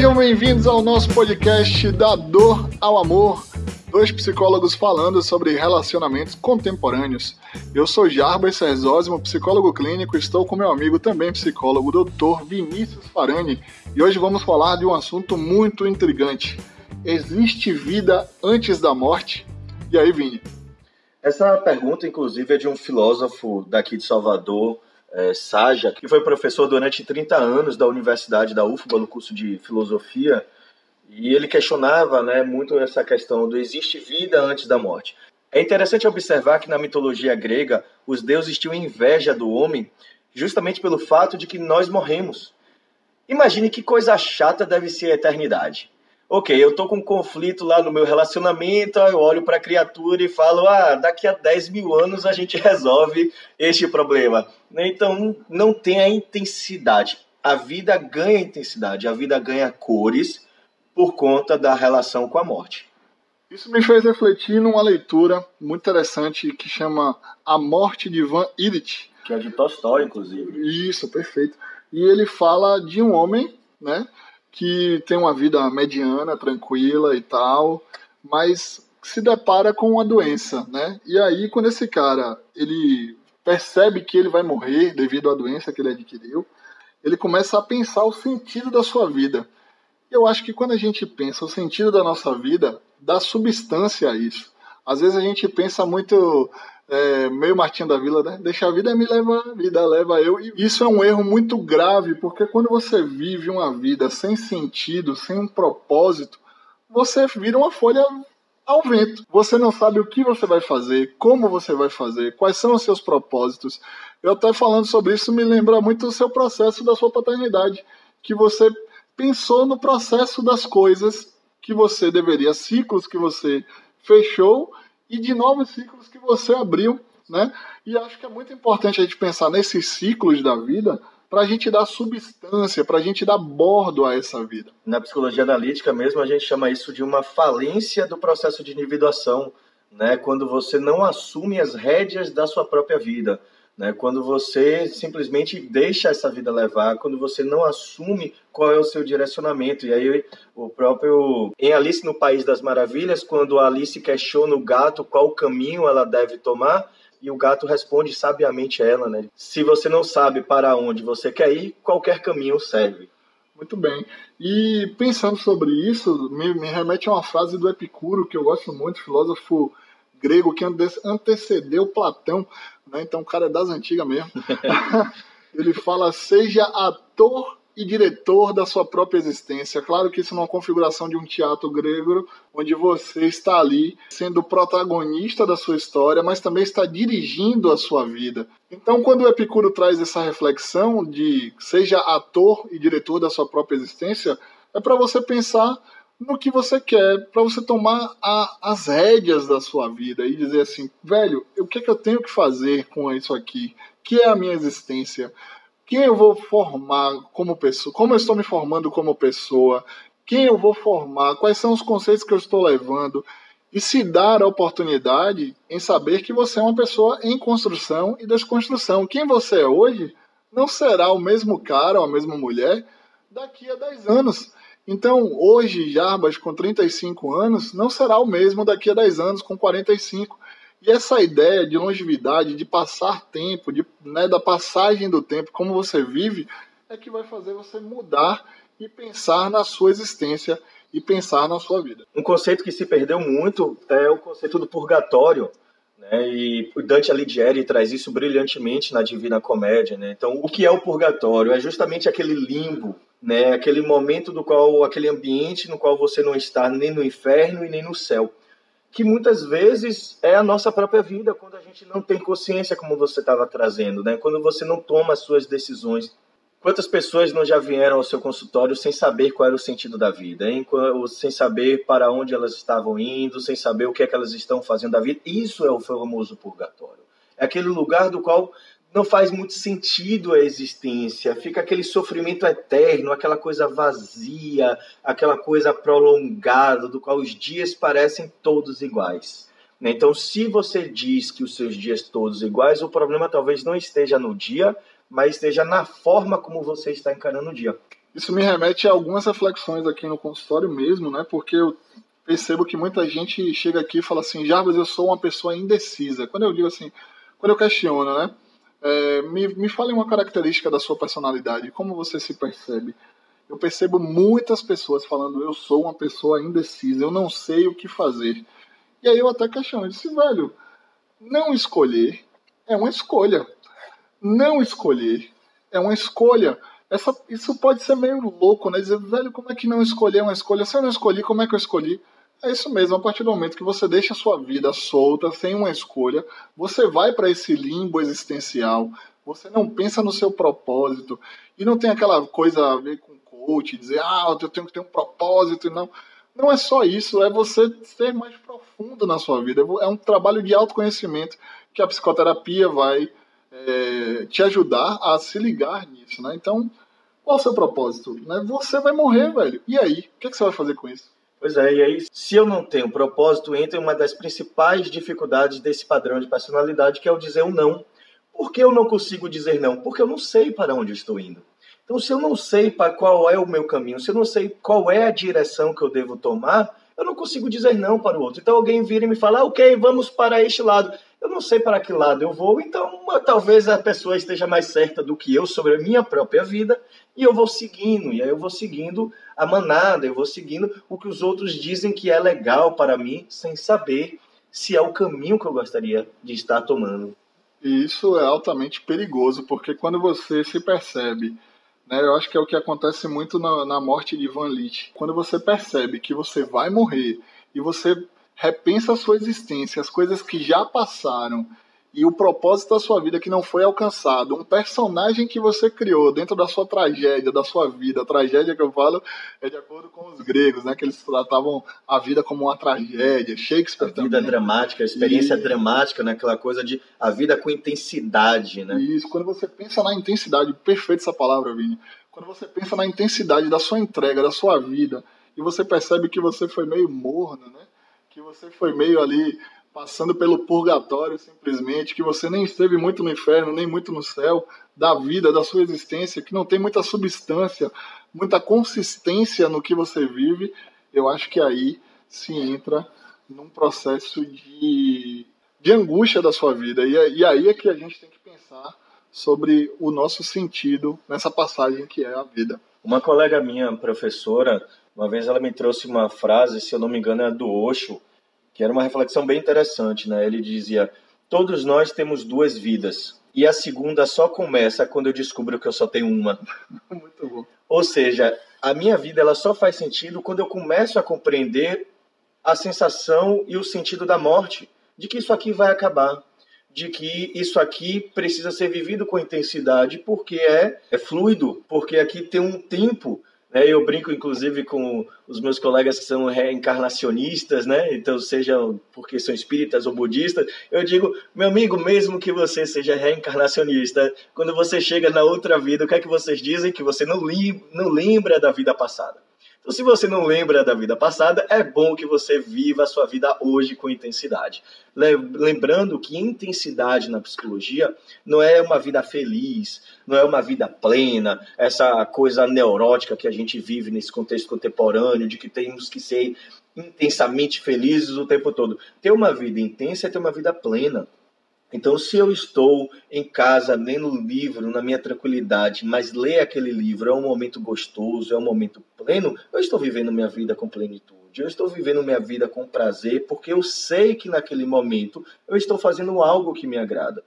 Sejam bem-vindos ao nosso podcast Da Dor ao Amor. Dois psicólogos falando sobre relacionamentos contemporâneos. Eu sou Jarbas Cerzósimo, psicólogo clínico, estou com meu amigo também psicólogo, Dr. Vinícius Farani, e hoje vamos falar de um assunto muito intrigante. Existe vida antes da morte? E aí, Vini? Essa pergunta, inclusive, é de um filósofo daqui de Salvador, é, Saja, que foi professor durante 30 anos da Universidade da UFBA no curso de filosofia, e ele questionava né, muito essa questão do existe vida antes da morte. É interessante observar que na mitologia grega os deuses tinham inveja do homem justamente pelo fato de que nós morremos. Imagine que coisa chata deve ser a eternidade. Ok, eu tô com um conflito lá no meu relacionamento, eu olho para a criatura e falo, ah, daqui a 10 mil anos a gente resolve este problema. Então, não tem a intensidade. A vida ganha intensidade, a vida ganha cores por conta da relação com a morte. Isso me fez refletir numa leitura muito interessante que chama A Morte de Ivan Illich. Que é de Tolstói, inclusive. Isso, perfeito. E ele fala de um homem, né, que tem uma vida mediana, tranquila e tal, mas se depara com uma doença, né? E aí quando esse cara, ele percebe que ele vai morrer devido à doença que ele adquiriu, ele começa a pensar o sentido da sua vida. Eu acho que quando a gente pensa o sentido da nossa vida, dá substância a isso. Às vezes a gente pensa muito é, meio Martinho da Vila, né? Deixa a vida me levar, a vida leva eu. E isso é um erro muito grave, porque quando você vive uma vida sem sentido, sem um propósito, você vira uma folha ao vento. Você não sabe o que você vai fazer, como você vai fazer, quais são os seus propósitos. Eu até falando sobre isso me lembra muito do seu processo da sua paternidade, que você pensou no processo das coisas que você deveria, ciclos que você fechou e de novos ciclos que você abriu, né? E acho que é muito importante a gente pensar nesses ciclos da vida para a gente dar substância, para a gente dar bordo a essa vida. Na psicologia analítica mesmo, a gente chama isso de uma falência do processo de individuação, né? Quando você não assume as rédeas da sua própria vida. Né? Quando você simplesmente deixa essa vida levar, quando você não assume qual é o seu direcionamento. E aí, o próprio. Em Alice no País das Maravilhas, quando Alice questiona o gato qual caminho ela deve tomar, e o gato responde sabiamente a ela, né? Se você não sabe para onde você quer ir, qualquer caminho serve. Muito bem. E pensando sobre isso, me, me remete a uma frase do Epicuro, que eu gosto muito, filósofo grego que antecedeu Platão, né? então o cara é das antigas mesmo. Ele fala: seja ator e diretor da sua própria existência. Claro que isso não é uma configuração de um teatro grego, onde você está ali sendo protagonista da sua história, mas também está dirigindo a sua vida. Então, quando o Epicuro traz essa reflexão de seja ator e diretor da sua própria existência, é para você pensar no que você quer, para você tomar a, as rédeas da sua vida e dizer assim, velho, o que, é que eu tenho que fazer com isso aqui? Que é a minha existência? Quem eu vou formar como pessoa? Como eu estou me formando como pessoa? Quem eu vou formar? Quais são os conceitos que eu estou levando? E se dar a oportunidade em saber que você é uma pessoa em construção e desconstrução. Quem você é hoje não será o mesmo cara ou a mesma mulher daqui a 10 anos. Então, hoje, Jarbas, com 35 anos, não será o mesmo daqui a 10 anos, com 45. E essa ideia de longevidade, de passar tempo, de, né, da passagem do tempo, como você vive, é que vai fazer você mudar e pensar na sua existência e pensar na sua vida. Um conceito que se perdeu muito é o conceito do purgatório. Né? E Dante Alighieri traz isso brilhantemente na Divina Comédia. Né? Então, o que é o purgatório? É justamente aquele limbo né? Aquele momento do qual, aquele ambiente no qual você não está nem no inferno e nem no céu, que muitas vezes é a nossa própria vida, quando a gente não tem consciência, como você estava trazendo, né? Quando você não toma as suas decisões. Quantas pessoas não já vieram ao seu consultório sem saber qual era o sentido da vida, hein? sem saber para onde elas estavam indo, sem saber o que é que elas estão fazendo da vida? Isso é o famoso purgatório. É aquele lugar do qual não faz muito sentido a existência, fica aquele sofrimento eterno, aquela coisa vazia, aquela coisa prolongada, do qual os dias parecem todos iguais. Então, se você diz que os seus dias todos iguais, o problema talvez não esteja no dia, mas esteja na forma como você está encarando o dia. Isso me remete a algumas reflexões aqui no consultório mesmo, né? Porque eu percebo que muita gente chega aqui e fala assim, Jarbas, eu sou uma pessoa indecisa. Quando eu digo assim, quando eu questiono, né? É, me, me fale uma característica da sua personalidade, como você se percebe? Eu percebo muitas pessoas falando, eu sou uma pessoa indecisa, eu não sei o que fazer. E aí eu até questiono, eu disse, velho, não escolher é uma escolha. Não escolher é uma escolha. Essa, isso pode ser meio louco, né? Dizer, velho, como é que não escolher uma escolha? Se eu não escolhi, como é que eu escolhi? É isso mesmo, a partir do momento que você deixa a sua vida solta, sem uma escolha, você vai para esse limbo existencial, você não pensa no seu propósito, e não tem aquela coisa a ver com coach, dizer, ah, eu tenho que ter um propósito, não. Não é só isso, é você ser mais profundo na sua vida. É um trabalho de autoconhecimento que a psicoterapia vai é, te ajudar a se ligar nisso, né? Então, qual o seu propósito? Né? Você vai morrer, velho. E aí? O que, é que você vai fazer com isso? Pois é, e aí, se eu não tenho propósito, entra uma das principais dificuldades desse padrão de personalidade, que é o dizer um não. Por que eu não consigo dizer não? Porque eu não sei para onde estou indo. Então, se eu não sei para qual é o meu caminho, se eu não sei qual é a direção que eu devo tomar, eu não consigo dizer não para o outro. Então, alguém vira e me fala, ah, ok, vamos para este lado. Eu não sei para que lado eu vou, então talvez a pessoa esteja mais certa do que eu sobre a minha própria vida e eu vou seguindo, e aí eu vou seguindo a manada, eu vou seguindo o que os outros dizem que é legal para mim, sem saber se é o caminho que eu gostaria de estar tomando. E isso é altamente perigoso, porque quando você se percebe, né, eu acho que é o que acontece muito na, na morte de Van Litt, quando você percebe que você vai morrer e você repensa a sua existência, as coisas que já passaram e o propósito da sua vida que não foi alcançado, um personagem que você criou dentro da sua tragédia, da sua vida. A tragédia que eu falo é de acordo com os gregos, né, que eles tratavam a vida como uma tragédia. Shakespeare a vida também. dramática, a experiência e... dramática, né, aquela coisa de a vida com intensidade, né? Isso, quando você pensa na intensidade, perfeita essa palavra, Vini. Quando você pensa na intensidade da sua entrega, da sua vida, e você percebe que você foi meio morno, né? Que você foi meio ali passando pelo purgatório simplesmente, que você nem esteve muito no inferno, nem muito no céu, da vida, da sua existência, que não tem muita substância, muita consistência no que você vive, eu acho que aí se entra num processo de, de angústia da sua vida. E, e aí é que a gente tem que pensar sobre o nosso sentido nessa passagem que é a vida. Uma colega minha, professora, uma vez ela me trouxe uma frase, se eu não me engano, é do Osho, que era uma reflexão bem interessante, né? Ele dizia: "Todos nós temos duas vidas, e a segunda só começa quando eu descubro que eu só tenho uma". Muito bom. Ou seja, a minha vida ela só faz sentido quando eu começo a compreender a sensação e o sentido da morte, de que isso aqui vai acabar, de que isso aqui precisa ser vivido com intensidade, porque é, é fluido, porque aqui tem um tempo né? Eu brinco, inclusive, com os meus colegas que são reencarnacionistas, né? Então, seja porque são espíritas ou budistas, eu digo, meu amigo, mesmo que você seja reencarnacionista, quando você chega na outra vida, o que é que vocês dizem? Que você não, li não lembra da vida passada. Então, se você não lembra da vida passada, é bom que você viva a sua vida hoje com intensidade. Lembrando que intensidade na psicologia não é uma vida feliz, não é uma vida plena, essa coisa neurótica que a gente vive nesse contexto contemporâneo, de que temos que ser intensamente felizes o tempo todo. Ter uma vida intensa é ter uma vida plena. Então, se eu estou em casa lendo um livro na minha tranquilidade, mas ler aquele livro é um momento gostoso, é um momento pleno, eu estou vivendo minha vida com plenitude. Eu estou vivendo minha vida com prazer, porque eu sei que naquele momento eu estou fazendo algo que me agrada.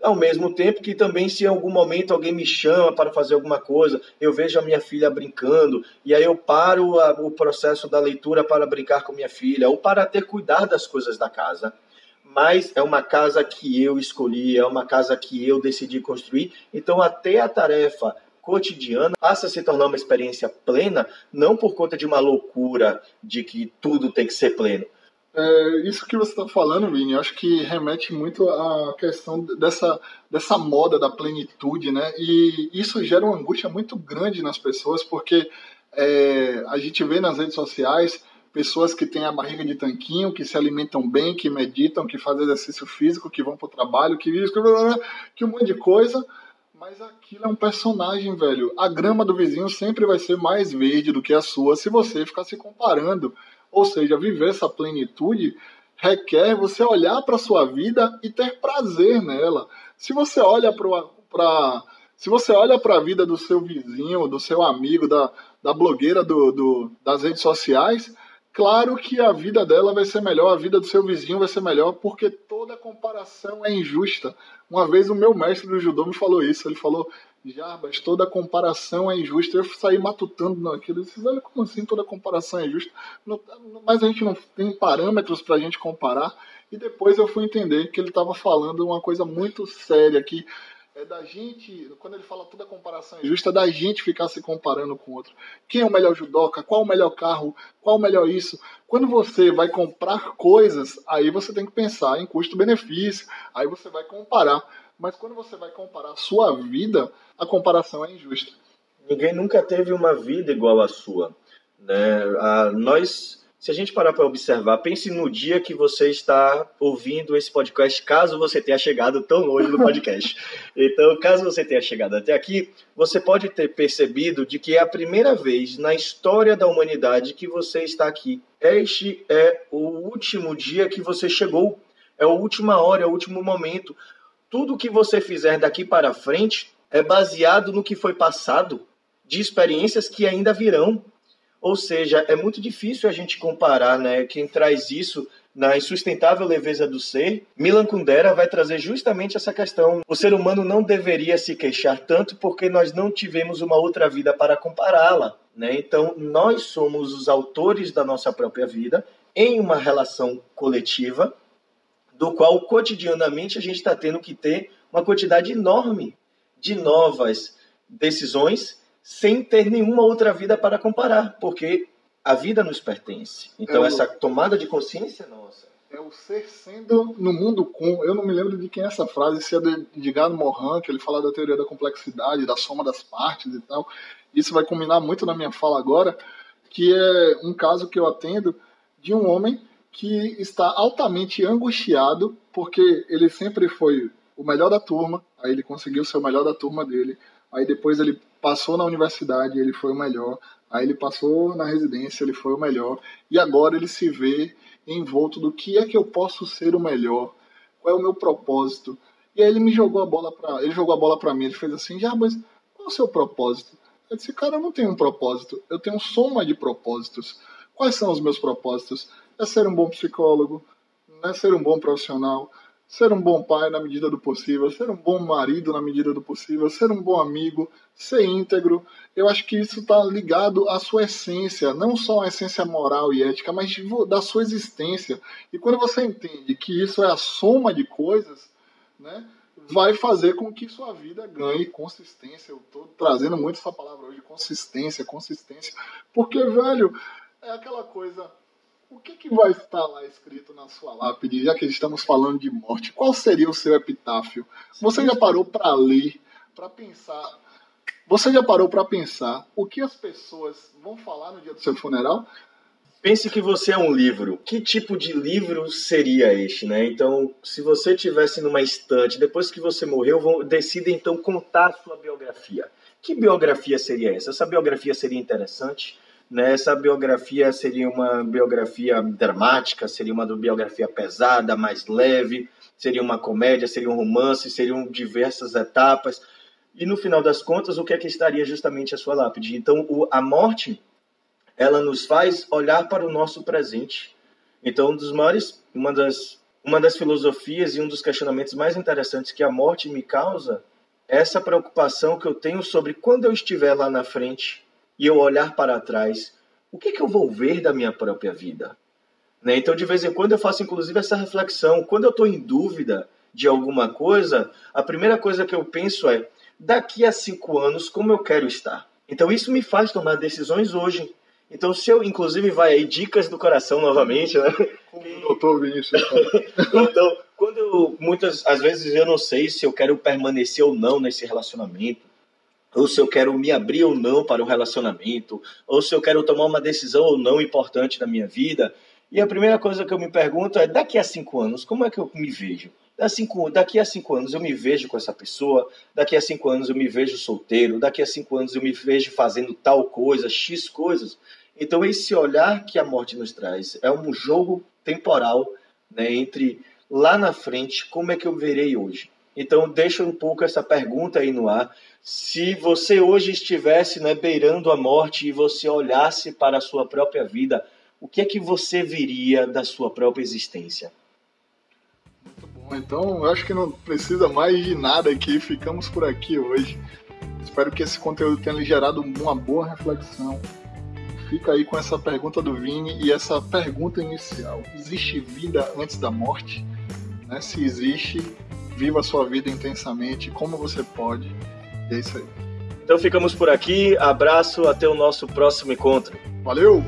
Ao mesmo tempo que também, se em algum momento alguém me chama para fazer alguma coisa, eu vejo a minha filha brincando, e aí eu paro o processo da leitura para brincar com minha filha, ou para ter cuidar das coisas da casa mas é uma casa que eu escolhi, é uma casa que eu decidi construir. Então, até a tarefa cotidiana passa a se tornar uma experiência plena, não por conta de uma loucura de que tudo tem que ser pleno. É, isso que você está falando, Vini, acho que remete muito à questão dessa, dessa moda da plenitude, né? E isso gera uma angústia muito grande nas pessoas, porque é, a gente vê nas redes sociais pessoas que têm a barriga de tanquinho, que se alimentam bem, que meditam, que fazem exercício físico, que vão para o trabalho, que que um monte de coisa, Mas aquilo é um personagem, velho. A grama do vizinho sempre vai ser mais verde do que a sua se você ficar se comparando. Ou seja, viver essa plenitude requer você olhar para sua vida e ter prazer nela. Se você olha para se você olha para a vida do seu vizinho, do seu amigo, da, da blogueira do, do, das redes sociais, claro que a vida dela vai ser melhor, a vida do seu vizinho vai ser melhor, porque toda comparação é injusta. Uma vez o meu mestre do judô me falou isso, ele falou, Jarbas, toda comparação é injusta. Eu saí matutando naquilo, eu disse, olha como assim toda comparação é injusta? mas a gente não tem parâmetros para a gente comparar. E depois eu fui entender que ele estava falando uma coisa muito séria, que é da gente, quando ele fala toda comparação injusta, é da gente ficar se comparando com o outro. Quem é o melhor judoca? Qual o melhor carro? Qual o melhor isso? Quando você vai comprar coisas, aí você tem que pensar em custo-benefício, aí você vai comparar. Mas quando você vai comparar a sua vida, a comparação é injusta. Ninguém nunca teve uma vida igual à sua. Né? Ah, nós se a gente parar para observar, pense no dia que você está ouvindo esse podcast, caso você tenha chegado tão longe no podcast. então, caso você tenha chegado até aqui, você pode ter percebido de que é a primeira vez na história da humanidade que você está aqui. Este é o último dia que você chegou, é a última hora, é o último momento. Tudo que você fizer daqui para frente é baseado no que foi passado, de experiências que ainda virão. Ou seja, é muito difícil a gente comparar, né? Quem traz isso na insustentável leveza do ser, Milan Kundera vai trazer justamente essa questão. O ser humano não deveria se queixar tanto porque nós não tivemos uma outra vida para compará-la. Né? Então, nós somos os autores da nossa própria vida em uma relação coletiva, do qual cotidianamente a gente está tendo que ter uma quantidade enorme de novas decisões sem ter nenhuma outra vida para comparar, porque a vida nos pertence. Então, é o... essa tomada de consciência é nossa. É o ser sendo no mundo com. Eu não me lembro de quem é essa frase, se é de, Gado Morin, que ele fala da teoria da complexidade, da soma das partes e tal. Isso vai combinar muito na minha fala agora, que é um caso que eu atendo de um homem que está altamente angustiado porque ele sempre foi o melhor da turma, aí ele conseguiu ser o melhor da turma dele, aí depois ele passou na universidade, ele foi o melhor, aí ele passou na residência, ele foi o melhor, e agora ele se vê envolto do que é que eu posso ser o melhor, qual é o meu propósito. E aí ele me jogou a bola para, ele jogou a bola para mim, ele fez assim: "Já, mas qual é o seu propósito?" Eu disse: "Cara, eu não tenho um propósito, eu tenho soma de propósitos. Quais são os meus propósitos? É ser um bom psicólogo, é ser um bom profissional, ser um bom pai na medida do possível, ser um bom marido na medida do possível, ser um bom amigo, ser íntegro. Eu acho que isso está ligado à sua essência, não só à essência moral e ética, mas da sua existência. E quando você entende que isso é a soma de coisas, né, vai fazer com que sua vida ganhe consistência. Eu estou trazendo muito essa palavra hoje, consistência, consistência. Porque, velho, é aquela coisa o que, que vai estar lá escrito na sua lápide, já que estamos falando de morte? Qual seria o seu epitáfio? Você já parou para ler, para pensar? Você já parou para pensar o que as pessoas vão falar no dia do seu funeral? Pense que você é um livro. Que tipo de livro seria este, né? Então, se você tivesse numa estante, depois que você morreu, vão, decida então contar a sua biografia. Que biografia seria essa? Essa biografia seria interessante? Né? Essa biografia seria uma biografia dramática, seria uma biografia pesada, mais leve, seria uma comédia, seria um romance, seriam diversas etapas. E no final das contas, o que é que estaria justamente a sua lápide? Então, o, a morte, ela nos faz olhar para o nosso presente. Então, um dos maiores, uma das, uma das filosofias e um dos questionamentos mais interessantes que a morte me causa é essa preocupação que eu tenho sobre quando eu estiver lá na frente, e eu olhar para trás, o que, que eu vou ver da minha própria vida? Né? Então, de vez em quando, eu faço inclusive essa reflexão. Quando eu estou em dúvida de alguma coisa, a primeira coisa que eu penso é: daqui a cinco anos, como eu quero estar? Então, isso me faz tomar decisões hoje. Então, se eu, inclusive, vai aí, dicas do coração novamente, né? Como o doutor Vinícius. então, quando eu, muitas, às vezes eu não sei se eu quero permanecer ou não nesse relacionamento, ou se eu quero me abrir ou não para um relacionamento, ou se eu quero tomar uma decisão ou não importante na minha vida. E a primeira coisa que eu me pergunto é: daqui a cinco anos, como é que eu me vejo? daqui a cinco anos eu me vejo com essa pessoa, daqui a cinco anos eu me vejo solteiro, daqui a cinco anos eu me vejo fazendo tal coisa, X coisas. Então, esse olhar que a morte nos traz é um jogo temporal né, entre lá na frente, como é que eu verei hoje. Então, deixa um pouco essa pergunta aí no ar. Se você hoje estivesse né, beirando a morte e você olhasse para a sua própria vida, o que é que você viria da sua própria existência? Então, eu acho que não precisa mais de nada aqui. Ficamos por aqui hoje. Espero que esse conteúdo tenha gerado uma boa reflexão. Fica aí com essa pergunta do Vini e essa pergunta inicial: existe vida antes da morte? Né? Se existe, viva a sua vida intensamente, como você pode. E é isso aí. Então ficamos por aqui. Abraço, até o nosso próximo encontro. Valeu!